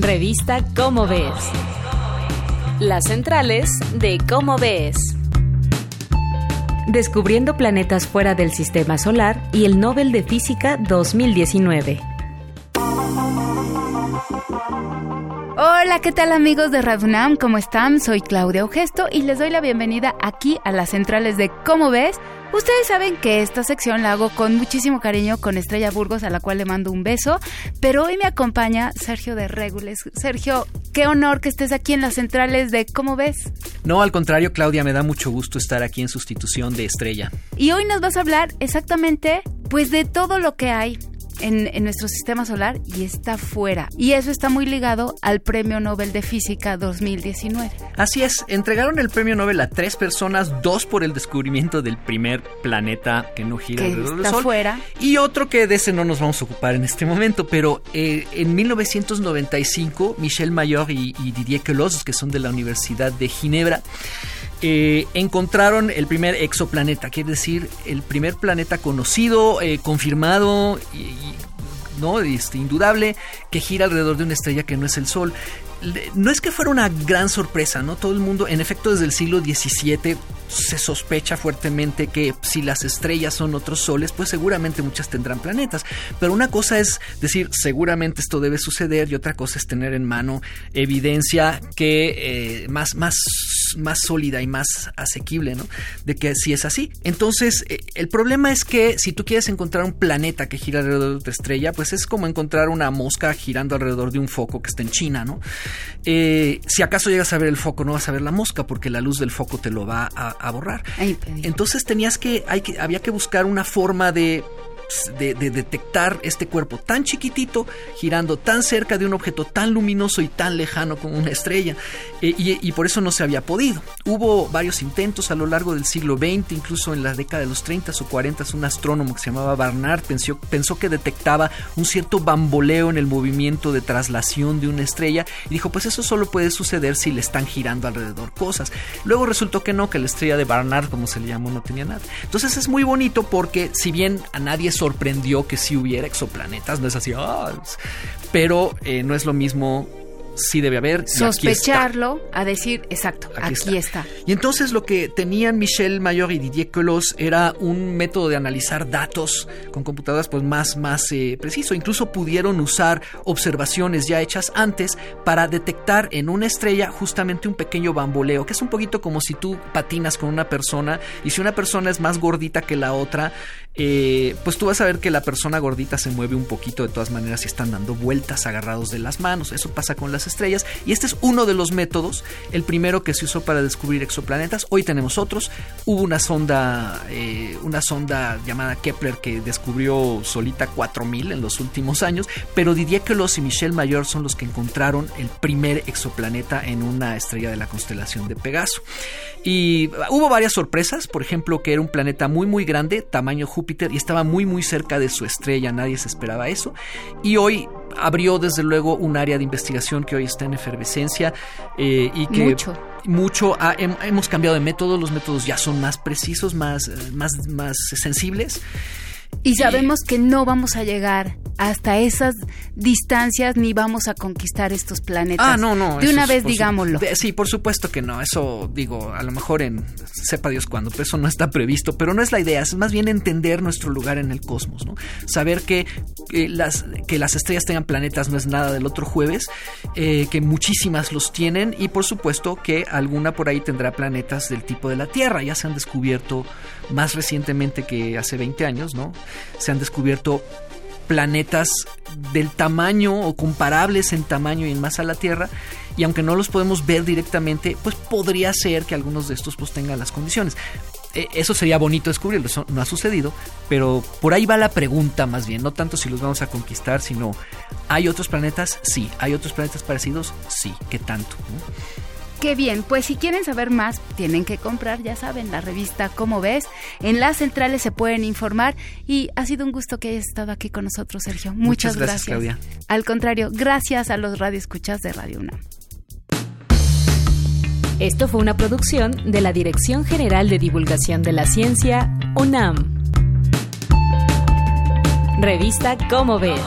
Revista Cómo Ves. Las centrales de Cómo Ves. Descubriendo planetas fuera del sistema solar y el Nobel de Física 2019. Hola, ¿qué tal amigos de Radunam? ¿Cómo están? Soy Claudia Augesto y les doy la bienvenida aquí a las centrales de Cómo ves. Ustedes saben que esta sección la hago con muchísimo cariño con Estrella Burgos, a la cual le mando un beso, pero hoy me acompaña Sergio de Regules. Sergio, qué honor que estés aquí en las centrales de Cómo ves. No, al contrario, Claudia, me da mucho gusto estar aquí en sustitución de Estrella. Y hoy nos vas a hablar exactamente pues de todo lo que hay en, nuestro sistema solar y está fuera. Y eso está muy ligado al Premio Nobel de Física 2019. Así es, entregaron el Premio Nobel a tres personas, dos por el descubrimiento del primer planeta que no gira alrededor del Sol. fuera. Y otro que de ese no nos vamos a ocupar en este momento, pero eh, en 1995 Michel Mayor y, Didier Queloz, que son de la Universidad de Ginebra, eh, encontraron el primer exoplaneta, quiere decir el primer planeta conocido, eh, confirmado y, ¿no? Este, indudable que gira alrededor de una estrella que no es el Sol no es que fuera una gran sorpresa, ¿no? Todo el mundo, en efecto, desde el siglo XVII se sospecha fuertemente que si las estrellas son otros soles, pues seguramente muchas tendrán planetas. Pero una cosa es decir, seguramente esto debe suceder y otra cosa es tener en mano evidencia que eh, más, más, más sólida y más asequible, ¿no? De que si es así. Entonces, eh, el problema es que si tú quieres encontrar un planeta que gira alrededor de otra estrella, pues es como encontrar una mosca girando alrededor de un foco que está en China, ¿no? Eh, si acaso llegas a ver el foco, no vas a ver la mosca porque la luz del foco te lo va a, borrar. Entonces tenías que, hay que, había que buscar una forma de de, detectar este cuerpo tan chiquitito girando tan cerca de un objeto tan luminoso y tan lejano como una estrella. Eh, y, por eso no se había podido. Hubo varios intentos a lo largo del siglo XX, incluso en la década de los 30 o 40, un astrónomo que se llamaba Barnard pensó, pensó que detectaba un cierto bamboleo en el movimiento de traslación de una estrella y dijo, pues eso solo puede suceder si le están girando alrededor cosas. Luego resultó que no, que la estrella de Barnard, como se le llamó, no tenía nada. Entonces es muy bonito porque si bien a nadie sorprendió que si hubiera exoplanetas, no es así, ah, pero eh, no es lo mismo sí debe haber. Sospecharlo a decir, exacto, aquí, está. Y entonces lo que tenían Michel Mayor y Didier Queloz era un método de analizar datos con computadoras pues más, más eh, preciso. Incluso pudieron usar observaciones ya hechas antes para detectar en una estrella justamente un pequeño bamboleo, que es un poquito como si tú patinas con una persona y si una persona es más gordita que la otra, eh, pues tú vas a ver que la persona gordita se mueve un poquito de todas maneras y están dando vueltas agarrados de las manos. Eso pasa con las estrellas y este es uno de los métodos, el primero que se usó para descubrir exoplanetas. Hoy tenemos otros. Hubo una sonda, eh, una sonda llamada Kepler que descubrió solita 4000 en los últimos años, pero Didier Queloz y Michel Mayor son los que encontraron el primer exoplaneta en una estrella de la constelación de Pegaso. Y hubo varias sorpresas, por ejemplo, que era un planeta muy muy grande, tamaño Júpiter y estaba muy muy cerca de su estrella, nadie se esperaba eso. Y hoy abrió desde luego un área de investigación que hoy está en efervescencia eh, y que mucho, mucho hemos cambiado de método, los métodos ya son más precisos, más, más, más sensibles. Y sabemos que no vamos a llegar hasta esas distancias ni vamos a conquistar estos planetas. Ah, no, no. De una vez digámoslo. sí, por supuesto que no. Eso digo, a lo mejor en sepa Dios cuándo, pero eso no está previsto. Pero no es la idea, es más bien entender nuestro lugar en el cosmos, ¿no? Saber que, las, que las estrellas tengan planetas no es nada del otro jueves, eh, que muchísimas los tienen y por supuesto que alguna por ahí tendrá planetas del tipo de la Tierra. Ya se han descubierto más recientemente que hace 20 años, ¿no? Se han descubierto planetas del tamaño o comparables en tamaño y en masa a la Tierra y aunque no los podemos ver directamente, pues podría ser que algunos de estos pues tengan las condiciones. E, eso sería bonito descubrirlo, eso no ha sucedido, pero por ahí va la pregunta más bien, no tanto si los vamos a conquistar, sino ¿hay otros planetas? Sí, ¿hay otros planetas parecidos? Sí, ¿qué tanto? Qué bien, pues si quieren saber más, tienen que comprar, ya saben, la revista Como ves. En las centrales se pueden informar y ha sido un gusto que hayas estado aquí con nosotros, Sergio. Muchas, gracias, Claudia. Al contrario, gracias a los radioescuchas de Radio UNAM. Esto fue una producción de la Dirección General de Divulgación de la Ciencia, UNAM. Revista Como ves.